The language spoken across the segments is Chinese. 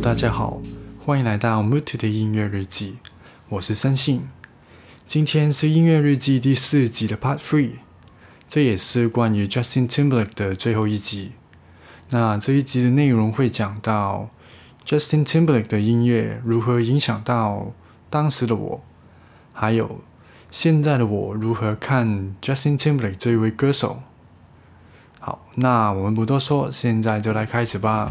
大家好，欢迎来到 Mutu 的音乐日记，我是森信。今天是音乐日记第四集的 Part Three，这也是关于 Justin Timberlake 的最后一集。那这一集的内容会讲到 Justin Timberlake 的音乐如何影响到当时的我，还有现在的我如何看 Justin Timberlake 这一位歌手。好，那我们不多说，现在就来开始吧。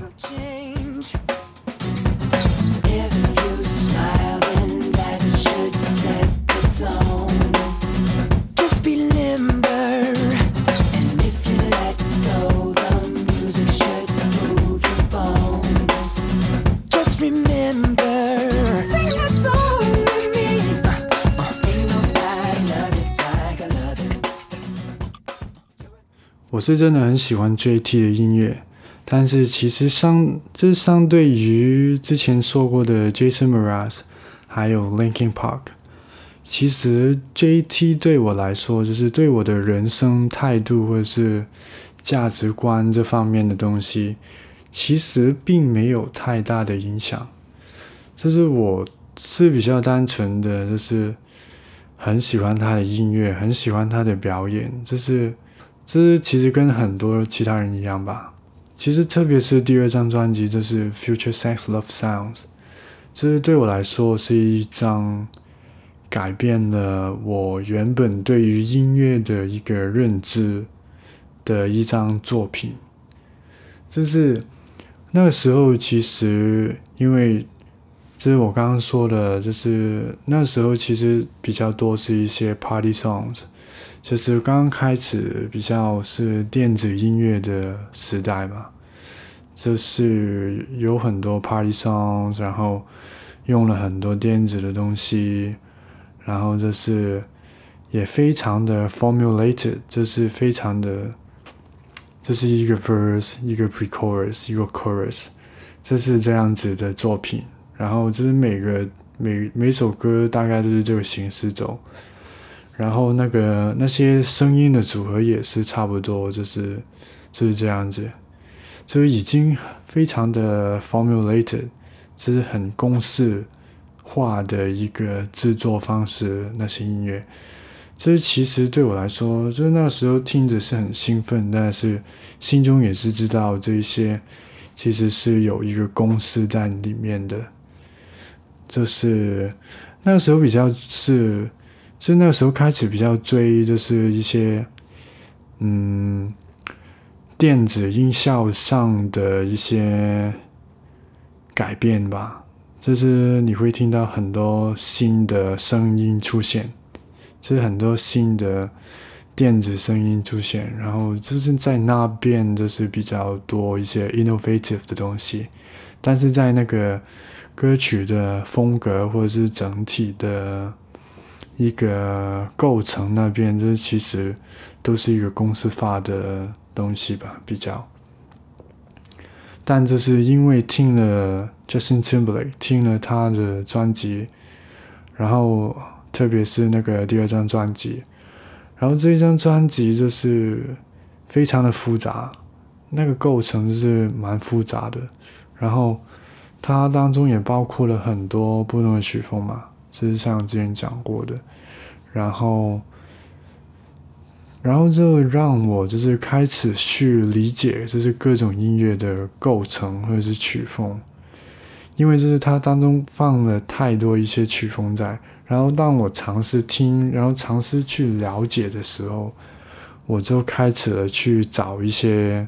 我是真的很喜欢 J.T 的音乐，但是其实相这相对于之前说过的 Jason Mraz 还有 Linkin Park，其实 J.T 对我来说，就是对我的人生态度或者是价值观这方面的东西，其实并没有太大的影响。就是我是比较单纯的，就是很喜欢他的音乐，很喜欢他的表演，就是。这其实跟很多其他人一样吧。其实特别是第二张专辑，就是《Future Sex Love Sounds》，这对我来说是一张改变了我原本对于音乐的一个认知的一张作品。就是那个时候，其实因为这是我刚刚说的，就是那时候其实比较多是一些 Party Songs。就是刚开始比较是电子音乐的时代嘛，就是有很多 party songs，然后用了很多电子的东西，然后就是也非常的 formulated，就是非常的，这是一个 verse，一个 pre-chorus，一个 chorus，这是这样子的作品，然后就是每个每每首歌大概都是这个形式走。然后那个那些声音的组合也是差不多，就是就是这样子，就是已经非常的 formulated，就是很公式化的一个制作方式。那些音乐，这其实对我来说，就是那时候听着是很兴奋，但是心中也是知道这些其实是有一个公式在里面的。就是那个时候比较是。是那个时候开始比较追，就是一些嗯电子音效上的一些改变吧。就是你会听到很多新的声音出现，就是很多新的电子声音出现，然后就是在那边就是比较多一些 innovative 的东西，但是在那个歌曲的风格或者是整体的。一个构成那边，这其实都是一个公司化的东西吧，比较。但这是因为听了 Justin Timberlake，听了他的专辑，然后特别是那个第二张专辑，然后这一张专辑就是非常的复杂，那个构成是蛮复杂的，然后它当中也包括了很多不同的曲风嘛。这是像之前讲过的，然后，然后就让我就是开始去理解，就是各种音乐的构成或者是曲风，因为就是它当中放了太多一些曲风在，然后当我尝试听，然后尝试去了解的时候，我就开始了去找一些，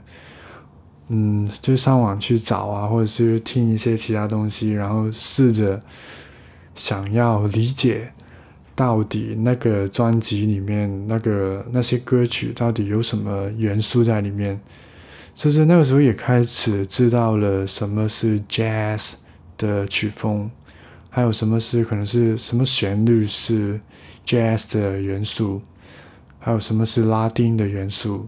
嗯，就上网去找啊，或者是听一些其他东西，然后试着。想要理解到底那个专辑里面那个那些歌曲到底有什么元素在里面，就是那个时候也开始知道了什么是 jazz 的曲风，还有什么是可能是什么旋律是 Jazz 的元素，还有什么是拉丁的元素，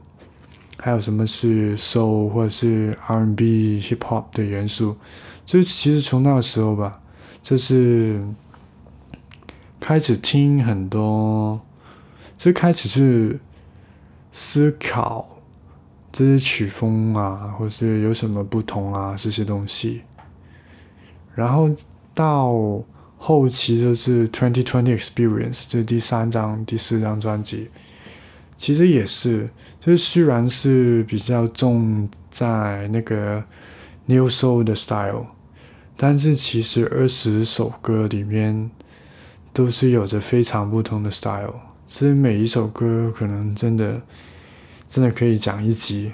还有什么是 Soul 或者是 R&B、Hip Hop 的元素。就其实从那个时候吧，就是开始听很多，就开始去思考这些曲风啊，或是有什么不同啊这些东西，然后。到后期就是 Twenty Twenty Experience，这第三张、第四张专辑，其实也是，就是虽然是比较重在那个 New Soul 的 style，但是其实二十首歌里面都是有着非常不同的 style，所以每一首歌可能真的真的可以讲一集，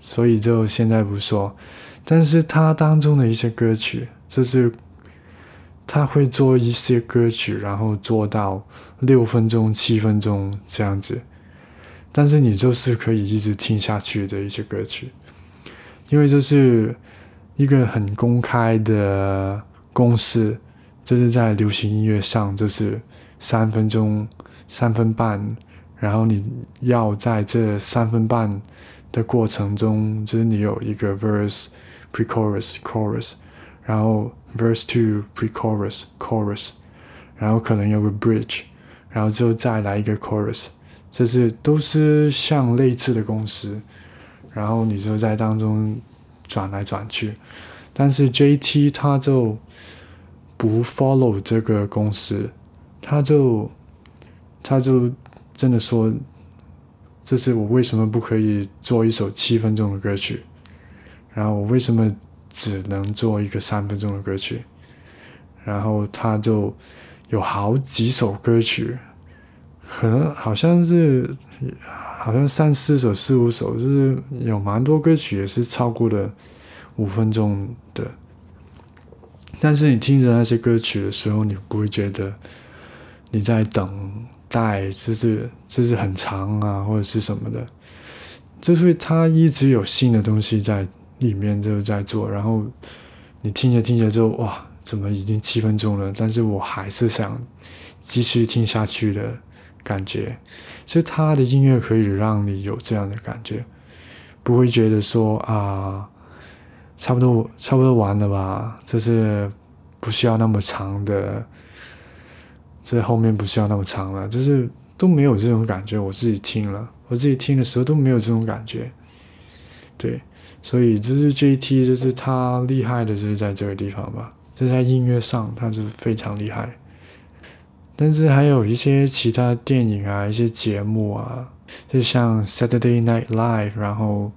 所以就现在不说，但是它当中的一些歌曲，就是。他会做一些歌曲，然后做到六分钟、七分钟这样子，但是你就是可以一直听下去的一些歌曲，因为这是一个很公开的公式，这是在流行音乐上，就是三分钟、三分半，然后你要在这三分半的过程中，就是你有一个 verse、pre-chorus、chorus，然后。Verse two, pre-chorus, chorus，然后可能有个 bridge，然后就再来一个 chorus，这是都是像类似的公式，然后你就在当中转来转去，但是 JT 他就不 follow 这个公司，他就他就真的说，这是我为什么不可以做一首七分钟的歌曲，然后我为什么？只能做一个三分钟的歌曲，然后他就有好几首歌曲，可能好像是好像三四首、四五首，就是有蛮多歌曲也是超过了五分钟的。但是你听着那些歌曲的时候，你不会觉得你在等待，就是就是很长啊，或者是什么的，就是他一直有新的东西在。里面就在做，然后你听着听着就哇，怎么已经七分钟了？但是我还是想继续听下去的感觉。所以他的音乐可以让你有这样的感觉，不会觉得说啊，差不多差不多完了吧？这是不需要那么长的，这后面不需要那么长了，就是都没有这种感觉。我自己听了，我自己听的时候都没有这种感觉，对。所以这是 J.T，就是他厉害的，就是在这个地方吧。这在音乐上，他是非常厉害。但是还有一些其他电影啊，一些节目啊，就像 Saturday Night Live，然后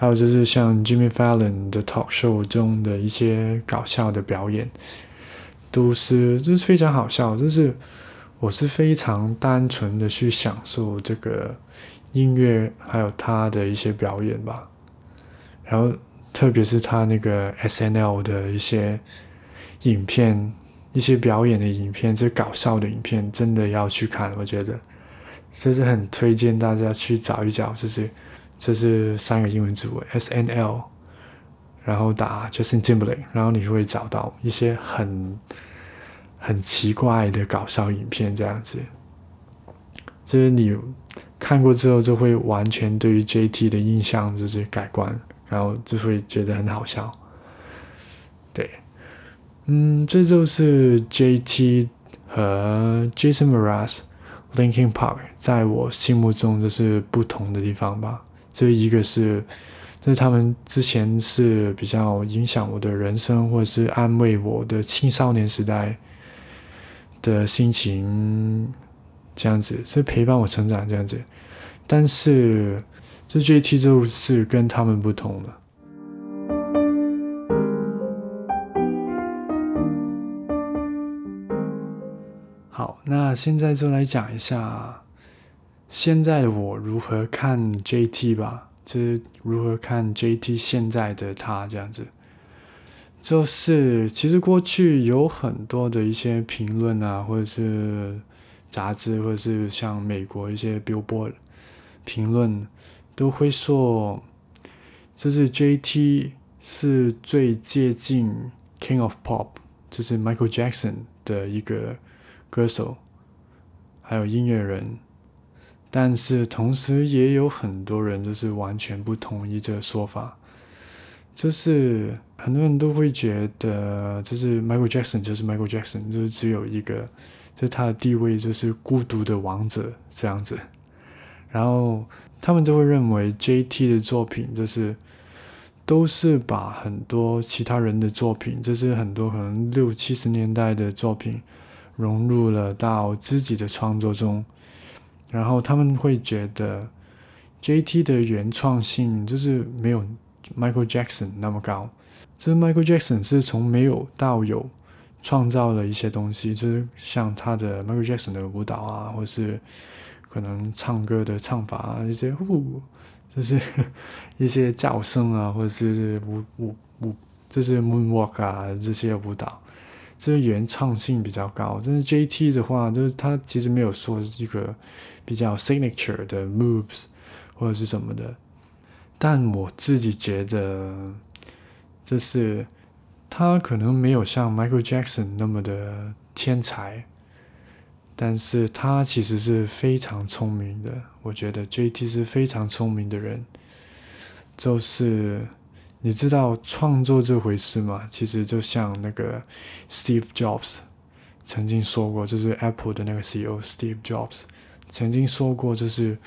还有就是像 Jimmy Fallon 的 Talk Show 中的一些搞笑的表演，都是就是非常好笑。就是我是非常单纯的去享受这个音乐，还有他的一些表演吧。然后，特别是他那个 S N L 的一些影片、一些表演的影片，这搞笑的影片，真的要去看。我觉得，这是很推荐大家去找一找。这是，这是三个英文字母 S N L，然后打 Justin Timberlake，然后你就会找到一些很很奇怪的搞笑影片，这样子。就是你看过之后，就会完全对于 J T 的印象就是改观。然后就会觉得很好笑，对，嗯，这就是 J.T. 和 Jason Mraz、Linkin Park 在我心目中就是不同的地方吧。这一个是，这是他们之前是比较影响我的人生，或者是安慰我的青少年时代的心情，这样子，是陪伴我成长这样子，但是。这 J.T 就是跟他们不同的。好，那现在就来讲一下现在的我如何看 J.T 吧，就是如何看 J.T 现在的他这样子。就是其实过去有很多的一些评论啊，或者是杂志，或者是像美国一些 Billboard 评论。都会说，就是 J.T 是最接近 King of Pop 就是 Michael Jackson 的一个歌手，还有音乐人。但是同时也有很多人就是完全不同意这个说法，就是很多人都会觉得，就是 Michael Jackson 就是 Michael Jackson，就是只有一个，就是他的地位就是孤独的王者这样子。然后他们就会认为 JT 的作品就是都是把很多其他人的作品，就是很多可能六七十年代的作品融入了到自己的创作中。然后他们会觉得，J.T. 的原创性就是没有 Michael Jackson 那么高。就是 Michael Jackson 是从没有到有创造了一些东西，就是像他的 Michael Jackson 的舞蹈啊，或是可能唱歌的唱法啊，一些呼，就是 一些叫声啊，或者是舞舞舞，就是 Moonwalk 啊这些舞蹈。这个原创性比较高，但是 J.T. 的话，就是他其实没有说一个比较 signature 的 moves 或者是什么的。但我自己觉得，就是他可能没有像 Michael Jackson 那么的天才，但是他其实是非常聪明的。我觉得 J.T. 是非常聪明的人，就是。你知道创作这回事吗？其实就像那个 Steve Jobs 曾经说过，就是 Apple 的那个 CEO Steve Jobs 曾经说过，就是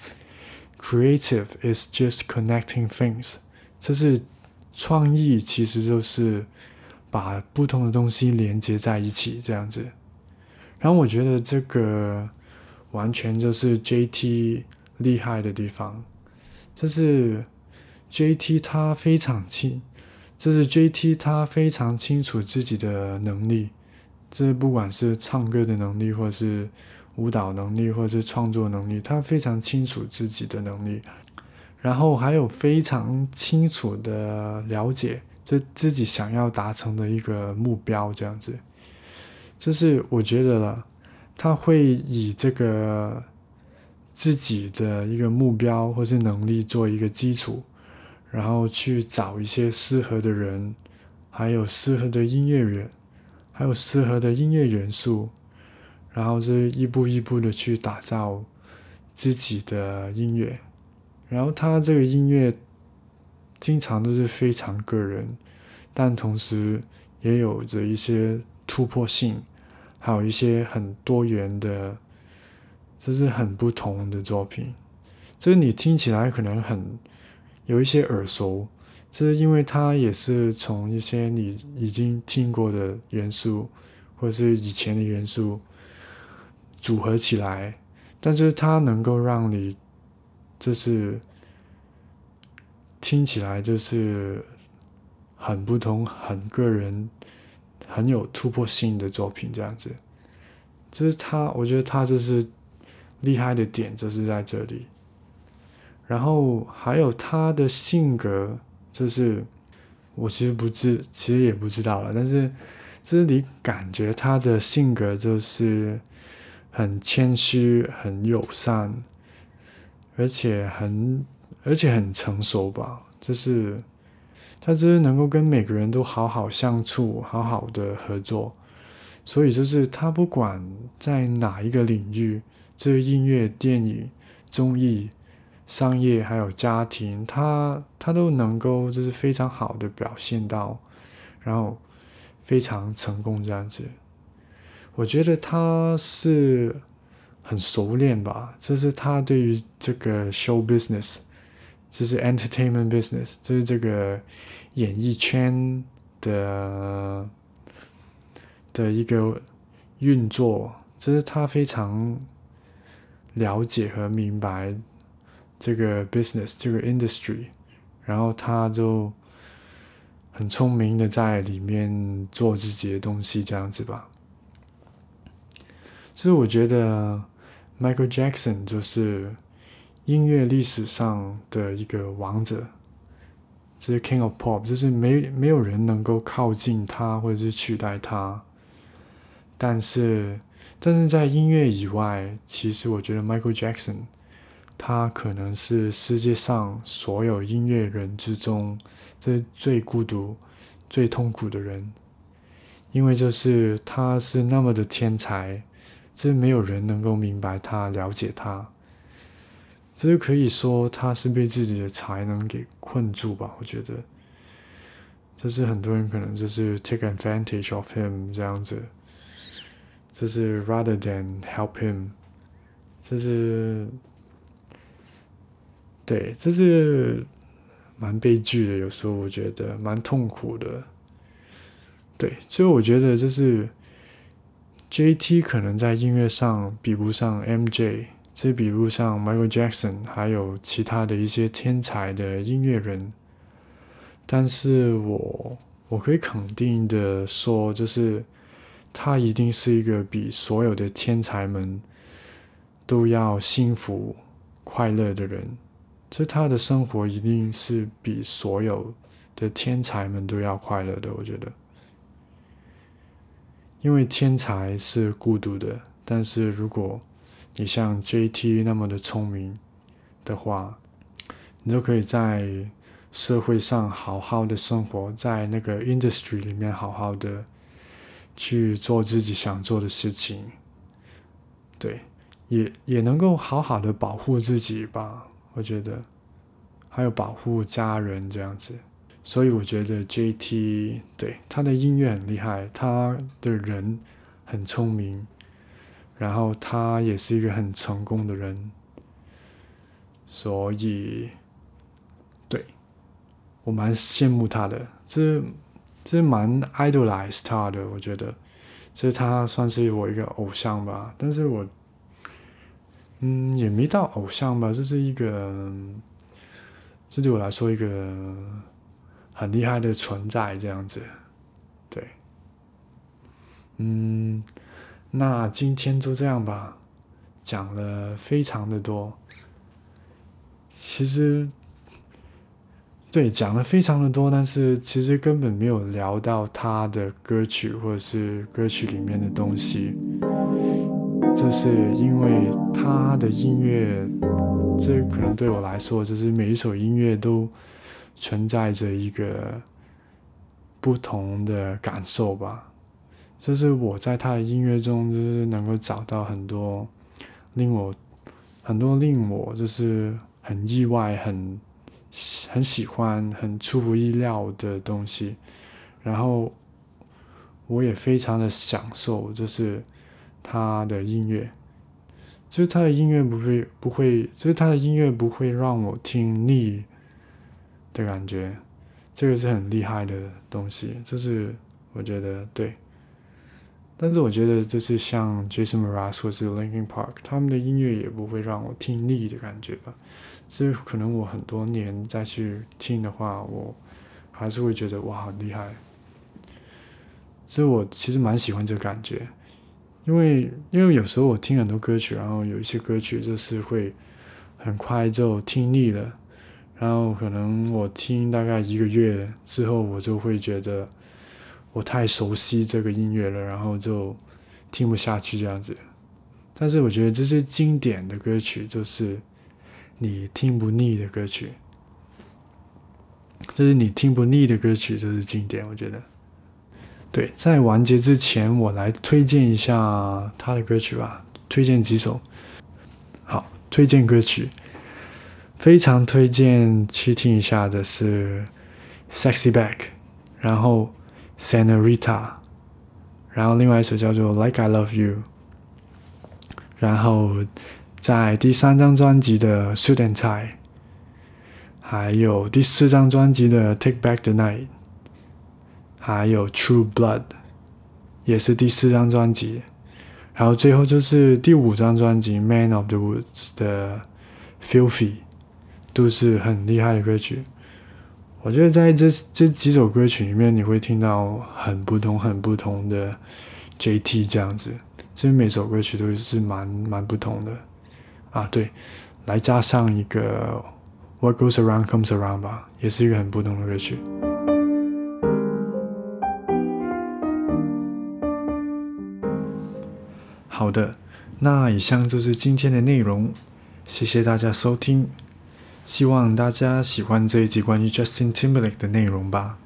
Creative is just connecting things，就是创意其实就是把不同的东西连接在一起这样子。然后我觉得这个完全就是 JT 厉害的地方，就是。J.T. 他非常清，就是 J.T. 他非常清楚自己的能力，这不管是唱歌的能力，或者是舞蹈能力，或者是创作能力，他非常清楚自己的能力，然后还有非常清楚的了解这自己想要达成的一个目标，这样子，这是我觉得了，他会以这个自己的一个目标或是能力做一个基础。然后去找一些适合的人，还有适合的音乐人，还有适合的音乐元素，然后是一步一步的去打造自己的音乐。然后他这个音乐经常都是非常个人，但同时也有着一些突破性，还有一些很多元的，这是很不同的作品。这个你听起来可能很。有一些耳熟，这是因为它也是从一些你已经听过的元素，或者是以前的元素组合起来，但是它能够让你就是听起来就是很不同、很个人、很有突破性的作品，这样子，这是他，我觉得他就是厉害的点，就是在这里。然后还有他的性格，就是我其实不知，其实也不知道了。但是，就是你感觉他的性格就是很谦虚、很友善，而且很而且很成熟吧。就是他就是能够跟每个人都好好相处，好好的合作。所以就是他不管在哪一个领域，就是音乐、电影、综艺。商业还有家庭，他他都能够就是非常好的表现到，然后非常成功这样子。我觉得他是很熟练吧，就是他对于这个 show business，就是 entertainment business，就是这个演艺圈的的一个运作，就是他非常了解和明白。这个 business 这个 industry，然后他就很聪明的在里面做自己的东西，这样子吧。其实我觉得 Michael Jackson 就是音乐历史上的一个王者，这是 King of Pop，就是没没有人能够靠近他或者是取代他。但是，但是在音乐以外，其实我觉得 Michael Jackson。他可能是世界上所有音乐人之中，这最孤独、最痛苦的人，因为就是他是那么的天才，这没有人能够明白他、了解他。这就可以说他是被自己的才能给困住吧？我觉得，这是很多人可能就是 take advantage of him 这样子，这是 rather than help him，这是，对，这是蛮悲剧的。有时候我觉得蛮痛苦的。对，所以我觉得就是 J.T. 可能在音乐上比不上 M.J.，这比不上 Michael Jackson，还有其他的一些天才的音乐人。但是我我可以肯定的说，就是他一定是一个比所有的天才们都要幸福快乐的人。这他的生活一定是比所有的天才们都要快乐的，我觉得。因为天才是孤独的，但是如果你像 J.T. 那么的聪明的话，你就可以在社会上好好的生活，在那个 industry 里面好好的去做自己想做的事情，对，也也能够好好的保护自己吧，我觉得，还有保护家人这样子。所以我觉得 J.T. 对他的音乐很厉害，他的人很聪明，然后他也是一个很成功的人，所以对我蛮羡慕他的，这这蛮 idolize 他的，我觉得这他算是我一个偶像吧，但是我嗯也没到偶像吧，这是一个这对我来说一个。很厉害的存在，这样子，对，嗯，那今天就这样吧，讲了非常的多，其实，对，讲了非常的多，但是其实根本没有聊到他的歌曲或者是歌曲里面的东西，这是因为他的音乐，这可能对我来说，就是每一首音乐都。存在着一个不同的感受吧，这是我在他的音乐中，就是能够找到很多令我很多令我就是很意外、很很喜欢、很出乎意料的东西。然后我也非常的享受，就是他的音乐，就是他的音乐不会不会，就是他的音乐不会让我听腻。的感觉，这个是很厉害的东西，就是我觉得对。但是我觉得就是像 Jason Mraz 或是 Linkin Park，他们的音乐也不会让我听腻的感觉吧。所以可能我很多年再去听的话，我还是会觉得哇，很厉害。所以我其实蛮喜欢这个感觉，因为因为有时候我听很多歌曲，然后有一些歌曲就是会很快就听腻了。然后可能我听大概一个月之后，我就会觉得我太熟悉这个音乐了，然后就听不下去这样子。但是我觉得这些经典的歌曲，就是你听不腻的歌曲，就是你听不腻的歌曲就是经典。我觉得，对，在完结之前，我来推荐一下他的歌曲吧，推荐几首。好，推荐歌曲。非常推荐去听一下的是《Sexy Back》，然后《Senorita》，然后另外一首叫做《Like I Love You》，然后在第三张专辑的《Suit and Tie》，还有第四张专辑的《Take Back the Night》，还有《True Blood》，也是第四张专辑，然后最后就是第五张专辑《Man of the Woods》的《Filthy》。都是很厉害的歌曲，我觉得在这这几首歌曲里面，你会听到很不同、很不同的 JT 这样子，其实每首歌曲都是蛮蛮不同的啊。对，来加上一个 What Goes Around Comes Around 吧，也是一个很不同的歌曲。好的，那以上就是今天的内容，谢谢大家收听。希望大家喜欢这一集关于 Justin Timberlake 的内容吧。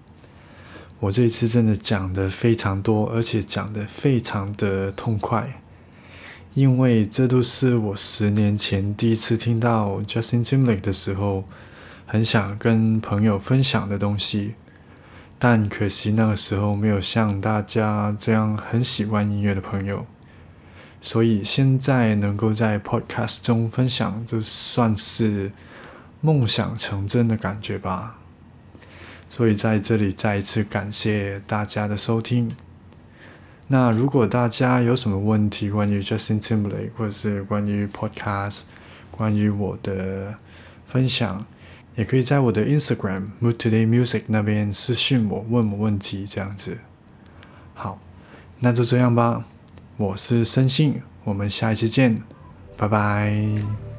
我这一次真的讲的非常多，而且讲的非常的痛快，因为这都是我十年前第一次听到 Justin Timberlake 的时候，很想跟朋友分享的东西。但可惜那个时候没有像大家这样很喜欢音乐的朋友，所以现在能够在 Podcast 中分享，就算是梦想成真的感觉吧。所以在这里再一次感谢大家的收听。那如果大家有什么问题，关于 Justin Timberlake，或者是关于 Podcast，关于我的分享，也可以在我的 Instagram Mood Today Music 那边私信我，问我问题这样子。好，那就这样吧。我是申信，我们下一期见，拜拜。